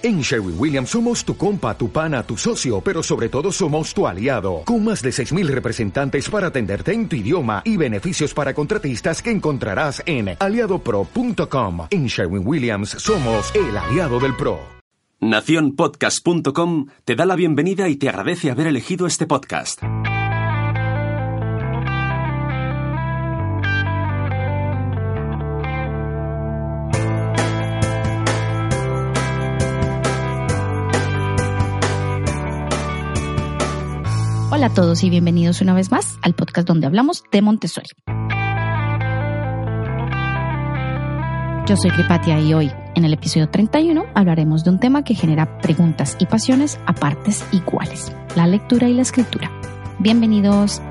En Sherwin Williams somos tu compa, tu pana, tu socio, pero sobre todo somos tu aliado, con más de 6.000 representantes para atenderte en tu idioma y beneficios para contratistas que encontrarás en aliadopro.com. En Sherwin Williams somos el aliado del PRO. Naciónpodcast.com te da la bienvenida y te agradece haber elegido este podcast. Hola a todos y bienvenidos una vez más al podcast donde hablamos de Montessori. Yo soy Cripatia y hoy, en el episodio 31, hablaremos de un tema que genera preguntas y pasiones a partes iguales, la lectura y la escritura. Bienvenidos.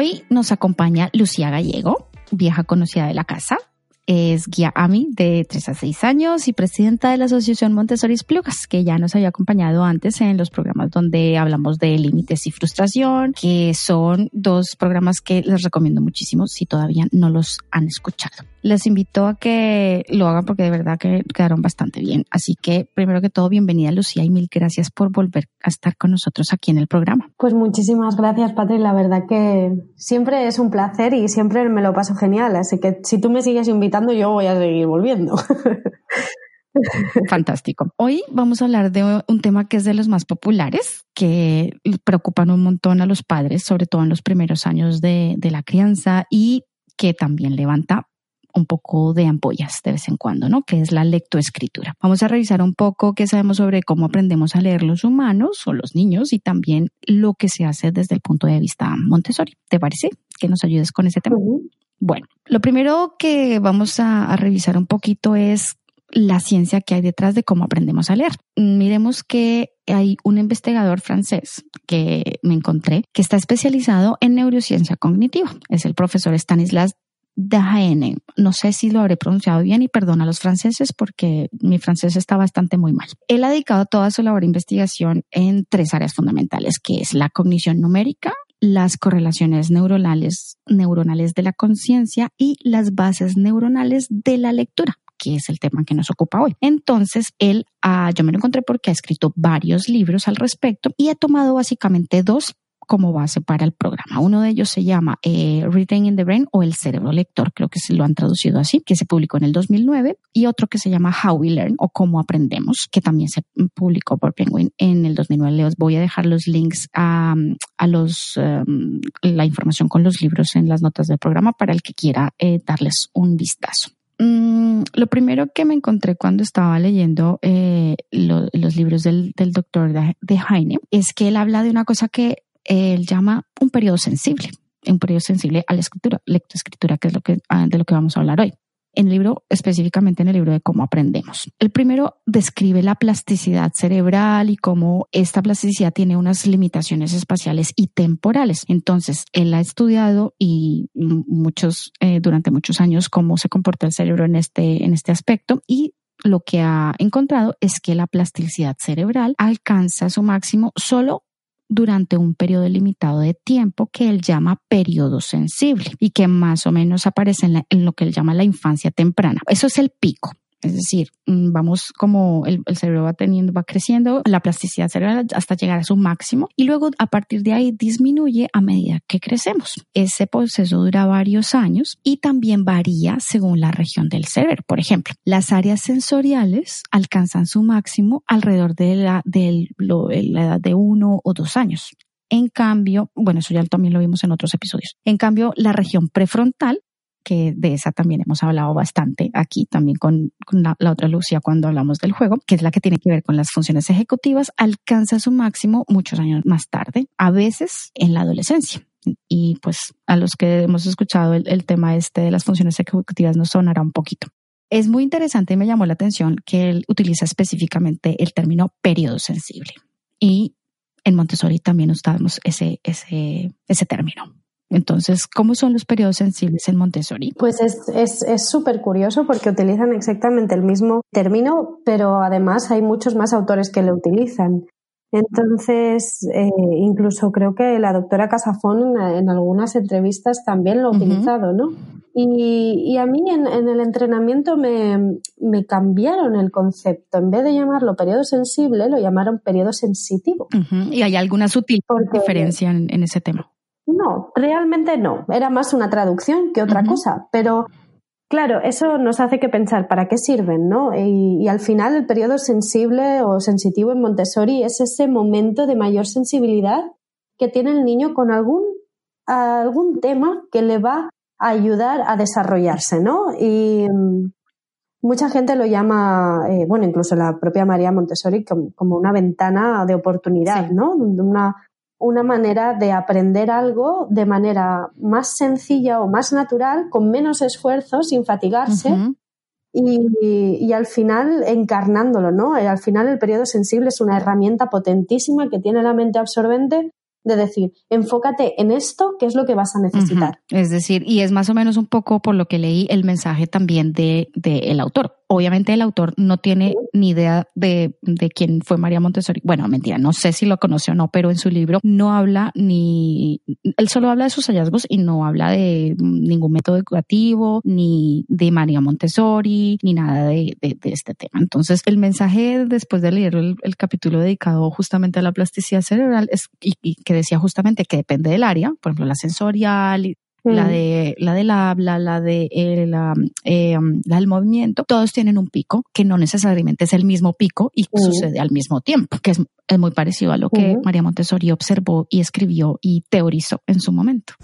Hoy nos acompaña Lucía Gallego, vieja conocida de la casa. Es guía AMI de 3 a 6 años y presidenta de la Asociación Montessori Plugas, que ya nos había acompañado antes en los programas donde hablamos de límites y frustración, que son dos programas que les recomiendo muchísimo si todavía no los han escuchado les invito a que lo hagan porque de verdad que quedaron bastante bien. Así que primero que todo, bienvenida Lucía y mil gracias por volver a estar con nosotros aquí en el programa. Pues muchísimas gracias, Patri. La verdad que siempre es un placer y siempre me lo paso genial. Así que si tú me sigues invitando, yo voy a seguir volviendo. Fantástico. Hoy vamos a hablar de un tema que es de los más populares, que preocupan un montón a los padres, sobre todo en los primeros años de, de la crianza y que también levanta un poco de ampollas de vez en cuando, ¿no? Que es la lectoescritura. Vamos a revisar un poco qué sabemos sobre cómo aprendemos a leer los humanos o los niños y también lo que se hace desde el punto de vista Montessori. ¿Te parece que nos ayudes con ese tema? Bueno, lo primero que vamos a, revisar un poquito es la ciencia que hay detrás de cómo aprendemos a leer. Miremos que hay un investigador francés que me encontré que está especializado en neurociencia cognitiva. Es el profesor Stanislas Dahaene. No sé si lo habré pronunciado bien y perdona a los franceses porque mi francés está bastante muy mal. Él ha dedicado toda su labor de investigación en tres áreas fundamentales, que es la cognición numérica, las correlaciones neuronales, neuronales de la conciencia y las bases neuronales de la lectura que es el tema que nos ocupa hoy. Entonces, él, ah, yo me lo encontré porque ha escrito varios libros al respecto y ha tomado básicamente dos como base para el programa. Uno de ellos se llama eh, in the Brain o el cerebro lector, creo que se lo han traducido así, que se publicó en el 2009, y otro que se llama How We Learn o Cómo Aprendemos, que también se publicó por Penguin en el 2009. Les voy a dejar los links a, los, em, la información con los libros en las notas del programa para el que quiera eh, darles un vistazo. Mm, lo primero que me encontré cuando estaba leyendo eh, los libros del, doctor de, de Heine es que él habla de una cosa que él llama un periodo sensible, un periodo sensible a la escritura, lectoescritura, que es lo que, ah, de lo que vamos a hablar hoy. En el libro, específicamente en el libro de cómo aprendemos. El primero describe la plasticidad cerebral y cómo esta plasticidad tiene unas limitaciones espaciales y temporales. Entonces, él ha estudiado y muchos, eh, durante muchos años cómo se comporta el cerebro en este, en este aspecto y lo que ha encontrado es que la plasticidad cerebral alcanza su máximo solo durante un periodo limitado de tiempo que él llama periodo sensible y que más o menos aparece en, lo que él llama la infancia temprana. Eso es el pico. Es decir, mm, vamos como el, cerebro va teniendo, va creciendo, la plasticidad cerebral hasta llegar a su máximo y luego a partir de ahí disminuye a medida que crecemos. Ese proceso dura varios años y también varía según la región del cerebro. Por ejemplo, las áreas sensoriales alcanzan su máximo alrededor de la, de la edad de uno o dos años. En cambio, bueno, eso ya también lo vimos en otros episodios. En cambio, la región prefrontal que de esa también hemos hablado bastante aquí, también con, la, otra Lucia cuando hablamos del juego, que es la que tiene que ver con las funciones ejecutivas, alcanza su máximo muchos años más tarde, a veces en la adolescencia. Y pues a los que hemos escuchado el, tema este de las funciones ejecutivas nos sonará un poquito. Es muy interesante y me llamó la atención que él utiliza específicamente el término periodo sensible. Y en Montessori también usamos ese, ese, ese término. Entonces, ¿cómo son los periodos sensibles en Montessori? Pues es súper es, curioso porque utilizan exactamente el mismo término, pero además hay muchos más autores que lo utilizan. Entonces, eh, incluso creo que la doctora Casafón en, algunas entrevistas también lo ha utilizado, ¿no? Y, a mí en, el entrenamiento me, cambiaron el concepto. En vez de llamarlo periodo sensible, lo llamaron periodo sensitivo. ¿Y hay alguna sutil diferencia en, ese tema? No, realmente no. Era más una traducción que otra cosa. Pero Claro, eso nos hace que pensar para qué sirven, ¿no? Y, al final el periodo sensible o sensitivo en Montessori es ese momento de mayor sensibilidad que tiene el niño con algún, algún tema que le va a ayudar a desarrollarse, ¿no? Y mm, mucha gente lo llama, eh, bueno, incluso la propia María Montessori como, una ventana de oportunidad, ¿no? Una, una manera de aprender algo de manera más sencilla o más natural, con menos esfuerzo, sin fatigarse. y, al final encarnándolo, ¿no? Al final el periodo sensible es una herramienta potentísima que tiene la mente absorbente de decir, enfócate en esto, que es lo que vas a necesitar. Es decir, y es más o menos un poco por lo que leí el mensaje también de, de el autor obviamente el autor no tiene ni idea de, quién fue María Montessori. Bueno, mentira, no sé si lo conoce o no, pero en su libro no habla ni, él solo habla de sus hallazgos y no habla de ningún método educativo, ni de María Montessori, ni nada de, este tema. Entonces, el mensaje después de leer el, capítulo dedicado justamente a la plasticidad cerebral es, y que decía justamente que depende del área, por ejemplo, la sensorial, la, de, la del habla, la, de, eh, la, eh, la, del movimiento, todos tienen un pico que no necesariamente es el mismo pico y mm. sucede al mismo tiempo, que es, es muy parecido a lo que María Montessori observó y escribió y teorizó en su momento.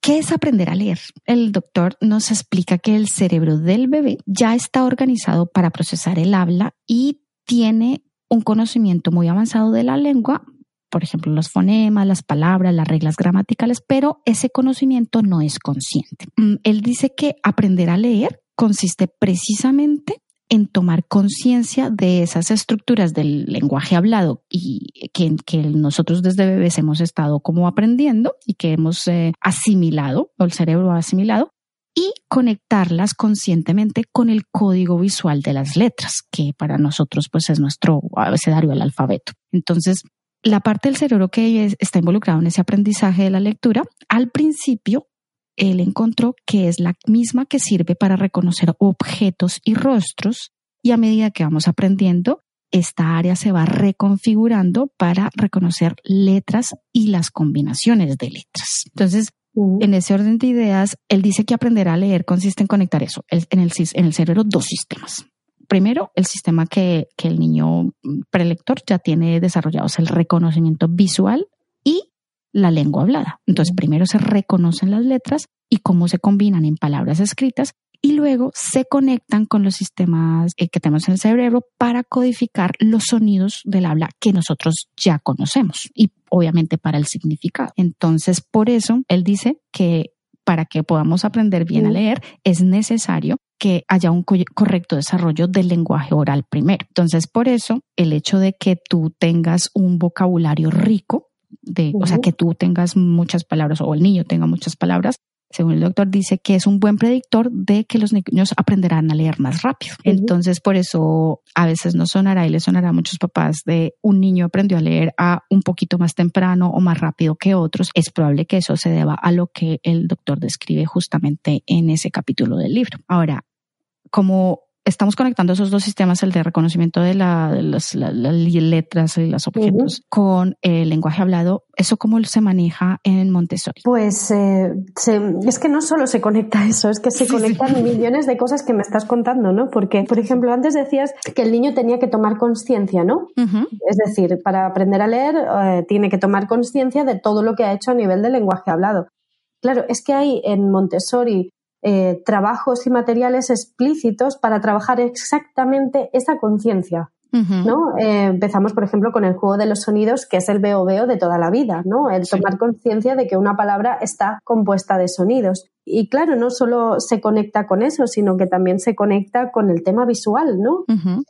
¿Qué es aprender a leer? El doctor nos explica que el cerebro del bebé ya está organizado para procesar el habla y tiene un conocimiento muy avanzado de la lengua por ejemplo, los fonemas, las palabras, las reglas gramaticales, pero ese conocimiento no es consciente. Mm, él dice que aprender a leer consiste precisamente en tomar conciencia de esas estructuras del lenguaje hablado y que, nosotros desde bebés hemos estado como aprendiendo y que hemos eh, asimilado, o el cerebro ha asimilado, y conectarlas conscientemente con el código visual de las letras, que para nosotros pues es nuestro abecedario del alfabeto. Entonces, la parte del cerebro que está involucrado en ese aprendizaje de la lectura, al principio él encontró que es la misma que sirve para reconocer objetos y rostros y a medida que vamos aprendiendo, esta área se va reconfigurando para reconocer letras y las combinaciones de letras. Entonces, en ese orden de ideas, él dice que aprender a leer consiste en conectar eso, en el, en el cerebro dos sistemas primero, el sistema que, el niño prelector ya tiene desarrollado es el reconocimiento visual y la lengua hablada. Entonces, primero se reconocen las letras y cómo se combinan en palabras escritas y luego se conectan con los sistemas eh, que tenemos en el cerebro para codificar los sonidos del habla que nosotros ya conocemos y obviamente para el significado. Entonces, por eso él dice que para que podamos aprender bien a leer es necesario que haya un correcto desarrollo del lenguaje oral primero. Entonces, por eso, el hecho de que tú tengas un vocabulario rico, de, o sea, que tú tengas muchas palabras o el niño tenga muchas palabras, según el doctor, dice que es un buen predictor de que los niños aprenderán a leer más rápido. Entonces, por eso a veces no sonará y le sonará a muchos papás de un niño aprendió a leer a un poquito más temprano o más rápido que otros. Es probable que eso se deba a lo que el doctor describe justamente en ese capítulo del libro. Ahora, como estamos conectando esos dos sistemas, el de reconocimiento de, las, letras y los objetos con el lenguaje hablado, ¿eso cómo se maneja en Montessori? Pues eh, es que no solo se conecta eso, es que se conectan millones de cosas que me estás contando, ¿no? Porque, por ejemplo, antes decías que el niño tenía que tomar conciencia, ¿no? Es decir, para aprender a leer eh, tiene que tomar conciencia de todo lo que ha hecho a nivel del lenguaje hablado. Claro, es que hay en Montessori eh, trabajos y materiales explícitos para trabajar exactamente esa conciencia. ¿no? Eh, empezamos, por ejemplo, con el juego de los sonidos, que es el veo veo de toda la vida, ¿no? El tomar conciencia de que una palabra está compuesta de sonidos. Y claro, no solo se conecta con eso, sino que también se conecta con el tema visual, ¿no?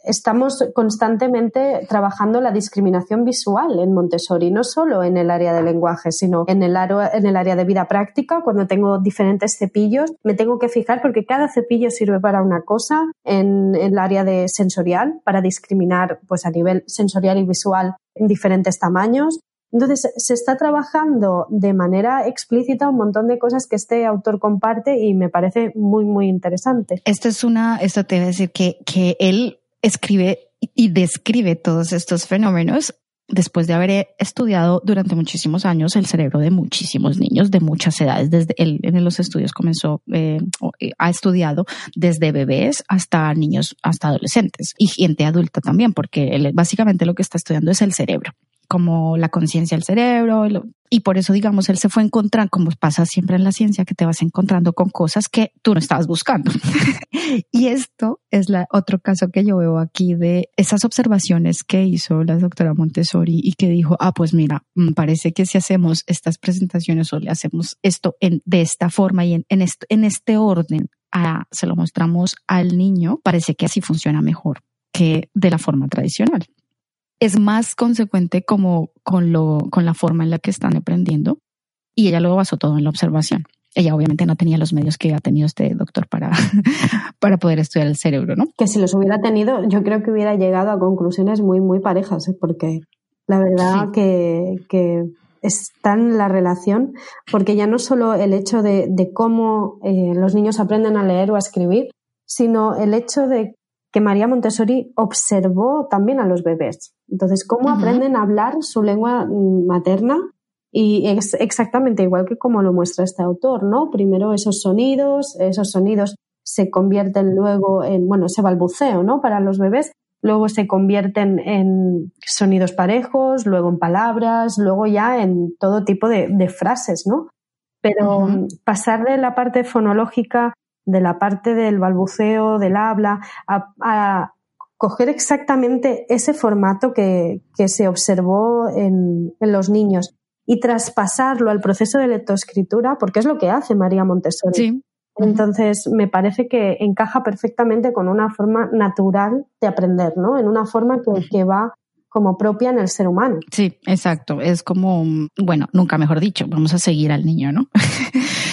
Estamos constantemente trabajando la discriminación visual en Montessori, no solo en el área de lenguaje, sino en el, en el área de vida práctica. Cuando tengo diferentes cepillos, me tengo que fijar porque cada cepillo sirve para una cosa en, en el área de sensorial, para discriminar pues a nivel sensorial y visual en diferentes tamaños. Entonces, se está trabajando de manera explícita un montón de cosas que este autor comparte y me parece muy, muy interesante. Esto es una, esto te voy a decir que, que él escribe y describe todos estos fenómenos después de haber estudiado durante muchísimos años el cerebro de muchísimos niños de muchas edades. Desde él en los estudios comenzó, eh, eh, ha estudiado desde bebés hasta niños, hasta adolescentes y gente adulta también, porque él básicamente lo que está estudiando es el cerebro como la conciencia del cerebro. Y por eso, digamos, él se fue a encontrar, como pasa siempre en la ciencia, que te vas encontrando con cosas que tú no estabas buscando. y esto es la, otro caso que yo veo aquí de esas observaciones que hizo la doctora Montessori y que dijo, ah, pues mira, mm, parece que si hacemos estas presentaciones o le hacemos esto en, de esta forma y en, en, en este orden, a, se lo mostramos al niño, parece que así funciona mejor que de la forma tradicional es más consecuente como con, lo, con la forma en la que están aprendiendo y ella lo basó todo en la observación. Ella obviamente no tenía los medios que ha tenido este doctor para, para poder estudiar el cerebro, ¿no? Que si los hubiera tenido, yo creo que hubiera llegado a conclusiones muy, muy parejas, ¿eh? porque la verdad que, que está en la relación, porque ya no solo el hecho de, de cómo eh, los niños aprenden a leer o a escribir, sino el hecho de que María Montessori observó también a los bebés. Entonces, cómo aprenden a hablar su lengua mm, materna y es exactamente igual que como lo muestra este autor, ¿no? Primero esos sonidos, esos sonidos se convierten luego en, bueno, ese balbuceo, ¿no? Para los bebés, luego se convierten en sonidos parejos, luego en palabras, luego ya en todo tipo de, frases, ¿no? Pero pasar de la parte fonológica de la parte del balbuceo, del habla, a, coger exactamente ese formato que, se observó en, los niños y traspasarlo al proceso de lectoescritura, porque es lo que hace María Montessori. Entonces, me parece que encaja perfectamente con una forma natural de aprender, ¿no? En una forma que, que va como propia en el ser humano. Sí, exacto. Es como, bueno, nunca mejor dicho, vamos a seguir al niño, ¿no?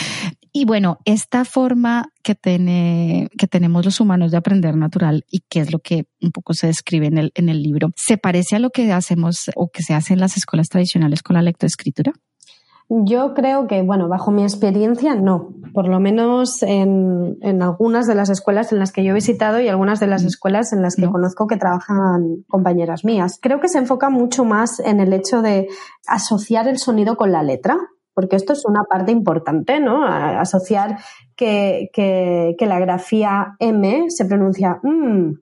Y bueno, esta forma que, tiene, que tenemos los humanos de aprender natural y que es lo que un poco se describe en el, en el libro, ¿se parece a lo que hacemos o que se hace en las escuelas tradicionales con la lectoescritura? Yo creo que, bueno, bajo mi experiencia, no. Por lo menos en, en, algunas de las escuelas en las que yo he visitado y algunas de las mm. escuelas en las que conozco que trabajan compañeras mías. Creo que se enfoca mucho más en el hecho de asociar el sonido con la letra porque esto es una parte importante, ¿no? asociar que, la grafía M se pronuncia mm,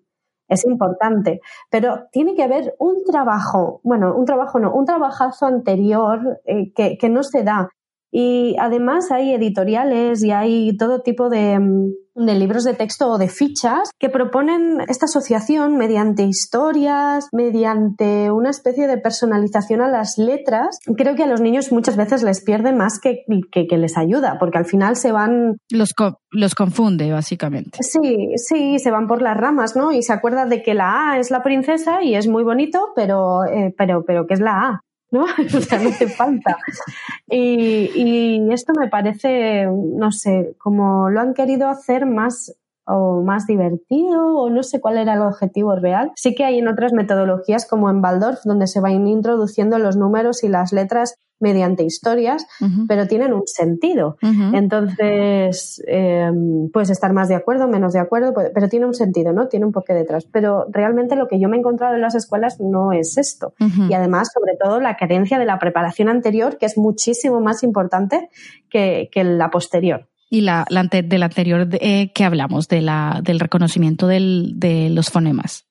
es importante, pero tiene que haber un trabajo, bueno, un trabajo no, un trabajazo anterior eh, que, que no se da. Y además hay editoriales y hay todo tipo de, mm, de libros de texto o de fichas que proponen esta asociación mediante historias, mediante una especie de personalización a las letras. Creo que a los niños muchas veces les pierde más que, que, les ayuda, porque al final se van... Los, los confunde, básicamente. Sí, sí, se van por las ramas, ¿no? Y se acuerda de que la A es la princesa y es muy bonito, pero, eh, pero, pero ¿qué es la A? ¿No? falta. Y, y, esto me parece, no sé, como lo han querido hacer más o más divertido o no sé cuál era el objetivo real. Sí que hay en otras metodologías como en Waldorf donde se van introduciendo los números y las letras mediante historias, pero tienen un sentido. Entonces, em, puedes estar más de acuerdo, menos de acuerdo, pero tiene un sentido, ¿no? Tiene un porqué detrás. Pero realmente lo que yo me he encontrado en las escuelas no es esto. Y además, sobre todo, la carencia de la preparación anterior, que es muchísimo más importante que, la posterior. Y la, del anterior eh, que hablamos, de la, del reconocimiento de los fonemas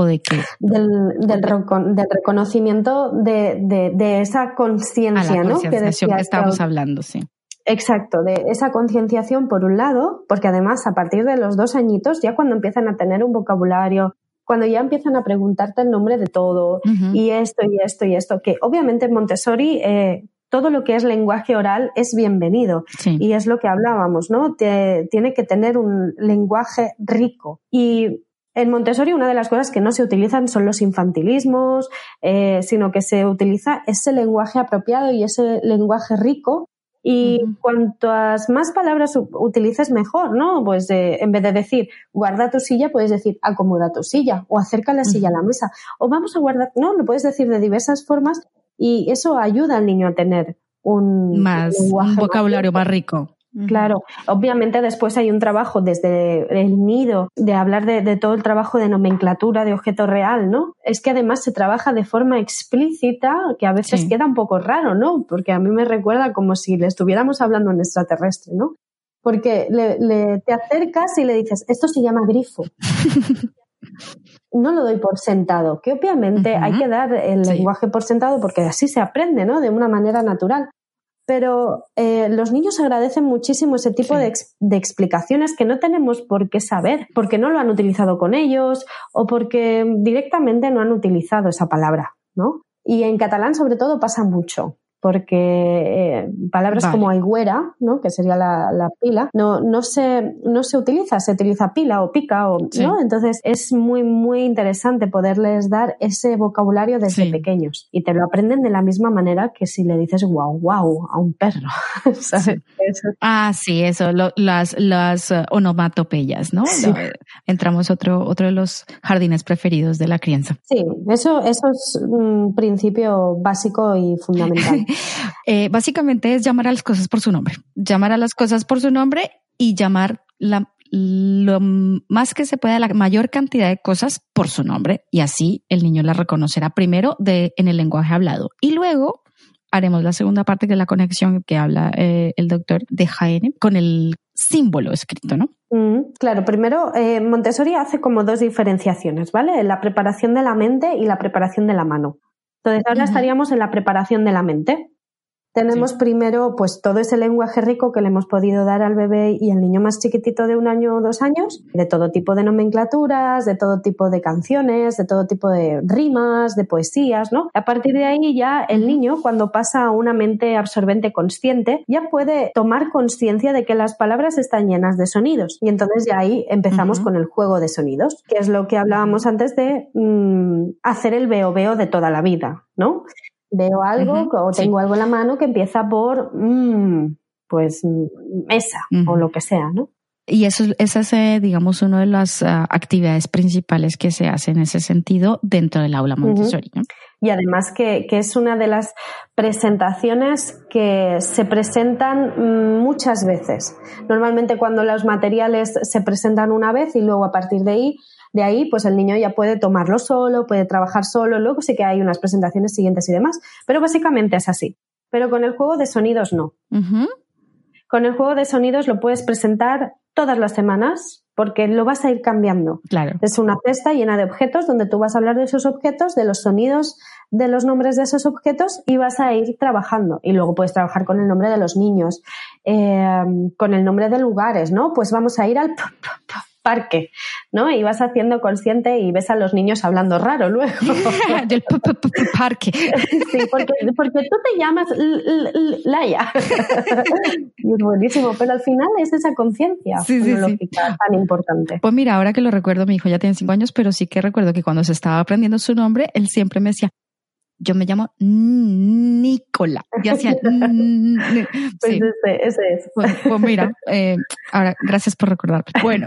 o de qué? Del, del, reconocimiento de, de, esa conciencia, ¿no? Que, que estamos hablando, sí. Exacto, de esa concienciación por un lado, porque además a partir de los dos añitos, ya cuando empiezan a tener un vocabulario, cuando ya empiezan a preguntarte el nombre de todo, y esto, y esto, y esto, que obviamente Montessori eh, todo lo que es lenguaje oral es bienvenido. Y es lo que hablábamos, ¿no? tiene que tener un lenguaje rico. Y en Montessori una de las cosas que no se utilizan son los infantilismos, eh, sino que se utiliza ese lenguaje apropiado y ese lenguaje rico. Y cuantas más palabras utilices, mejor, ¿no? Pues en vez de decir guarda tu silla, puedes decir acomoda tu silla o acerca la silla a la mesa. O vamos a guardar, no, lo puedes decir de diversas formas y eso ayuda al niño a tener un, más, un vocabulario más rico. Claro, obviamente después hay un trabajo desde el nido de hablar de, todo el trabajo de nomenclatura de objeto real, ¿no? Es que además se trabaja de forma explícita que a veces queda un poco raro, ¿no? Porque a mí me recuerda como si le estuviéramos hablando en extraterrestre, ¿no? Porque le, te acercas y le dices, esto se llama grifo. no lo doy por sentado, que obviamente hay que dar el lenguaje por sentado porque así se aprende, ¿no? De una manera natural pero eh, los niños agradecen muchísimo ese tipo de, explicaciones que no tenemos por qué saber, porque no lo han utilizado con ellos o porque directamente no han utilizado esa palabra, ¿no? Y en catalán sobre todo pasa mucho porque eh, palabras como aigüera, ¿no? que sería la, pila, no, no, se, no se utiliza, se utiliza pila o pica, o, ¿no? Entonces es muy, muy interesante poderles dar ese vocabulario desde pequeños y te lo aprenden de la misma manera que si le dices guau, guau a un perro. Ah, sí, eso, las, las uh, onomatopeyas, ¿no? entramos otro, otro de los jardines preferidos de la crianza. Sí, eso, eso es un principio básico y fundamental. Eh, básicamente es llamar a las cosas por su nombre, llamar a las cosas por su nombre y llamar la, lo más que se pueda, la mayor cantidad de cosas por su nombre y así el niño la reconocerá primero en el lenguaje hablado y luego haremos la segunda parte que es la conexión que habla eh, el doctor de Jaén con el símbolo escrito, ¿no? Mm, claro, primero eh, Montessori hace como dos diferenciaciones, ¿vale? La preparación de la mente y la preparación de la mano. Entonces ahora estaríamos en la preparación de la mente. Tenemos primero pues todo ese lenguaje rico que le hemos podido dar al bebé y al niño más chiquitito de un año o dos años, de todo tipo de nomenclaturas, de todo tipo de canciones, de todo tipo de rimas, de poesías, ¿no? A partir de ahí ya el niño cuando pasa a una mente absorbente consciente ya puede tomar conciencia de que las palabras están llenas de sonidos y entonces ya ahí empezamos con el juego de sonidos, que es lo que hablábamos antes de mm, hacer el veo veo de toda la vida, ¿no? Veo algo o tengo algo en la mano que empieza por, mm, pues, mesa o lo que sea, ¿no? Y eso, esa es, eh, digamos, una de las ah, actividades principales que se hace en ese sentido dentro del aula Montessori. Y además que, que, es una de las presentaciones que se presentan mm, muchas veces. Normalmente cuando los materiales se presentan una vez y luego a partir de ahí de ahí, pues el niño ya puede tomarlo solo, puede trabajar solo, luego sí que hay unas presentaciones siguientes y demás, pero básicamente es así. Pero con el juego de sonidos no. Con el juego de sonidos lo puedes presentar todas las semanas porque lo vas a ir cambiando. Claro. Es una cesta llena de objetos donde tú vas a hablar de esos objetos, de los sonidos, de los nombres de esos objetos y vas a ir trabajando. Y luego puedes trabajar con el nombre de los niños, eh, con el nombre de lugares, ¿no? Pues vamos a ir al parque, ¿no? Y vas haciendo consciente y ves a los niños hablando raro luego. Del parque. sí, porque, porque, tú te llamas Laia. y es buenísimo, pero al final es esa conciencia tan importante. Pues mira, ahora que lo recuerdo, mi hijo ya tiene cinco años, pero sí que recuerdo que cuando se estaba aprendiendo su nombre, él siempre me decía, yo me llamo Nicola. Yo hacía. pues ese, ese es. Pues, pues mira, eh, ahora, gracias por recordarme. Bueno.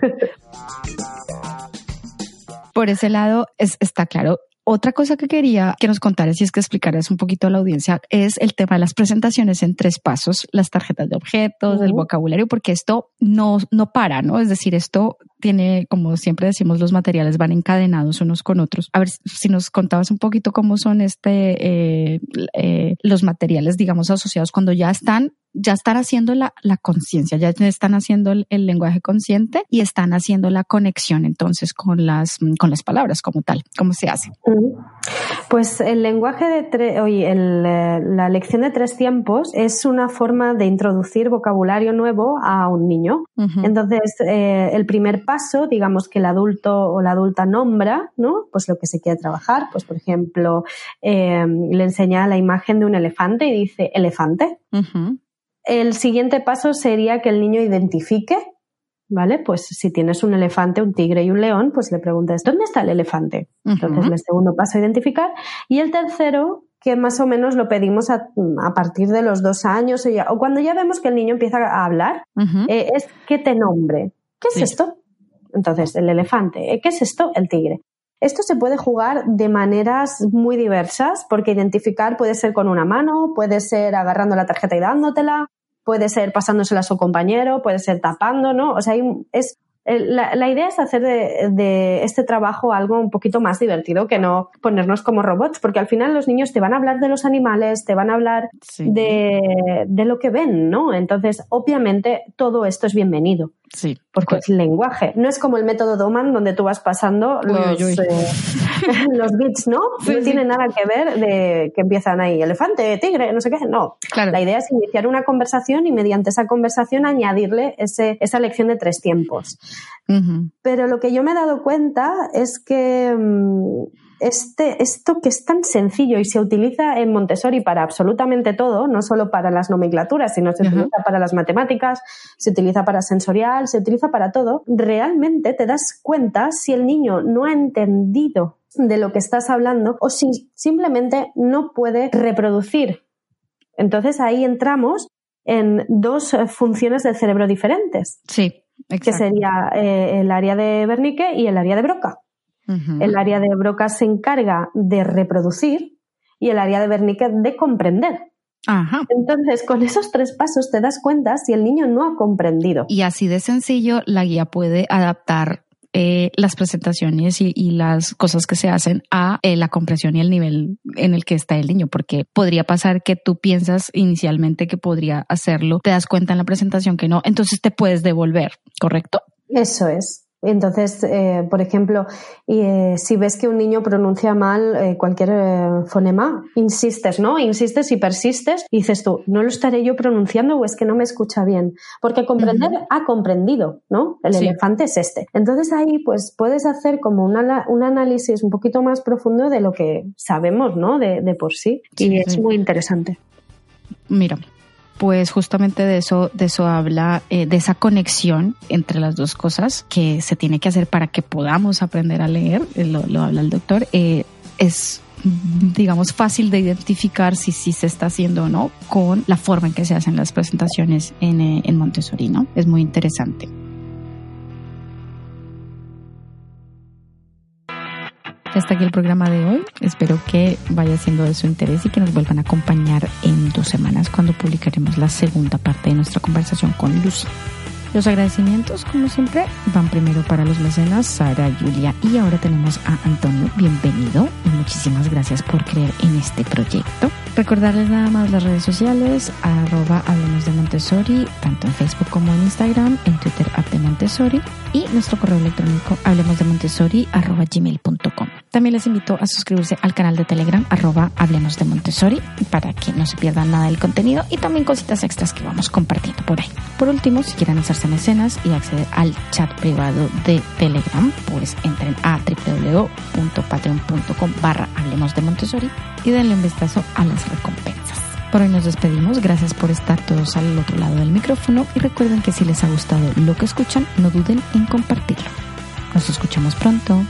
Por ese lado es, está claro. Otra cosa que quería que nos contaras y es que explicaras un poquito a la audiencia es el tema de las presentaciones en tres pasos, las tarjetas de objetos, el vocabulario, porque esto no, no para, ¿no? Es decir, esto tiene, como siempre decimos, los materiales van encadenados unos con otros. A ver si nos contabas un poquito cómo son este, eh, eh, los materiales, digamos, asociados cuando ya están ya están haciendo la, la conciencia, ya están haciendo el, lenguaje consciente y están haciendo la conexión entonces con las, con las palabras como tal. ¿Cómo se hace? Pues el lenguaje de tres, oye, el, eh, la lección de tres tiempos es una forma de introducir vocabulario nuevo a un niño. Entonces, eh, el primer paso, digamos que el adulto o la adulta nombra, ¿no? Pues lo que se quiere trabajar. Pues, por ejemplo, eh, le enseña la imagen de un elefante y dice elefante. El siguiente paso sería que el niño identifique, ¿vale? Pues si tienes un elefante, un tigre y un león, pues le preguntas, ¿dónde está el elefante? Entonces, el segundo paso, identificar. Y el tercero, que más o menos lo pedimos a, partir de los dos años o, cuando ya vemos que el niño empieza a hablar, eh, es que te nombre. ¿Qué es esto? Entonces, el elefante. ¿eh? ¿Qué es esto? El tigre. Esto se puede jugar de maneras muy diversas, porque identificar puede ser con una mano, puede ser agarrando la tarjeta y dándotela, puede ser pasándosela a su compañero, puede ser tapando, ¿no? O sea, es eh, la, idea es hacer de, este trabajo algo un poquito más divertido que no ponernos como robots, porque al final los niños te van a hablar de los animales, te van a hablar de, de, lo que ven, ¿no? Entonces, obviamente, todo esto es bienvenido. Sí. Porque es lenguaje. No es como el método Doman donde tú vas pasando los, eh, los bits, ¿no? no tiene nada que ver de que empiezan ahí elefante, tigre, no sé qué. No. La idea es iniciar una conversación y mediante esa conversación añadirle ese, esa lección de tres tiempos. Pero lo que yo me he dado cuenta es que mm, este, esto que es tan sencillo y se utiliza en Montessori para absolutamente todo, no solo para las nomenclaturas, sino se utiliza para las matemáticas, se utiliza para sensorial, se utiliza para todo, realmente te das cuenta si el niño no ha entendido de lo que estás hablando o si simplemente no puede reproducir. Entonces ahí entramos en dos eh, funciones del cerebro diferentes. Sí, Que sería eh, el área de Wernicke y el área de Broca. El área de Broca se encarga de reproducir y el área de Wernicke de comprender. Entonces, con esos tres pasos te das cuenta si el niño no ha comprendido. Y así de sencillo, la guía puede adaptar eh, las presentaciones y, las cosas que se hacen a eh, la comprensión y el nivel en el que está el niño, porque podría pasar que tú piensas inicialmente que podría hacerlo, te das cuenta en la presentación que no, entonces te puedes devolver, ¿correcto? Eso es. Entonces, eh, por ejemplo, eh, si ves que un niño pronuncia mal eh, cualquier fonema, insistes, ¿no? Insistes y persistes y dices tú, ¿no lo estaré yo pronunciando o es que no me escucha bien? Porque comprender ha comprendido, ¿no? El elefante es este. Entonces ahí pues puedes hacer como un análisis un poquito más profundo de lo que sabemos, ¿no? De, de por sí. Y es muy interesante. Mira, pues justamente de eso, de eso habla, eh, de esa conexión entre las dos cosas que se tiene que hacer para que podamos aprender a leer, eh, lo, habla el doctor, eh, es digamos, fácil de identificar si, si se está haciendo o no con la forma en que se hacen las presentaciones en, en Montessori, ¿no? Es muy interesante. Hasta aquí el programa de hoy. Espero que vaya siendo de su interés y que nos vuelvan a acompañar en dos semanas cuando publicaremos la segunda parte de nuestra conversación con Lucy. Los agradecimientos, como siempre, van primero para los mecenas Sara, Julia y ahora tenemos a Antonio. Bienvenido y muchísimas gracias por creer en este proyecto. Recordarles nada más las redes sociales, arroba Hablemos de Montessori, tanto en Facebook como en Instagram, en Twitter, app Montessori y nuestro correo electrónico hablemos de Montessori arroba gmail.com. También les invito a suscribirse al canal de Telegram arroba Hablemos de Montessori para que no se pierdan nada del contenido y también cositas extras que vamos compartiendo por ahí. Por último, si quieren hacerse mecenas y acceder al chat privado de Telegram, pues entren a www.patreon.com barra Hablemos de Montessori y denle un vistazo a las recompensas. Por hoy nos despedimos. Gracias por estar todos al otro lado del micrófono y recuerden que si les ha gustado lo que escuchan, no duden en compartirlo. Nos escuchamos pronto.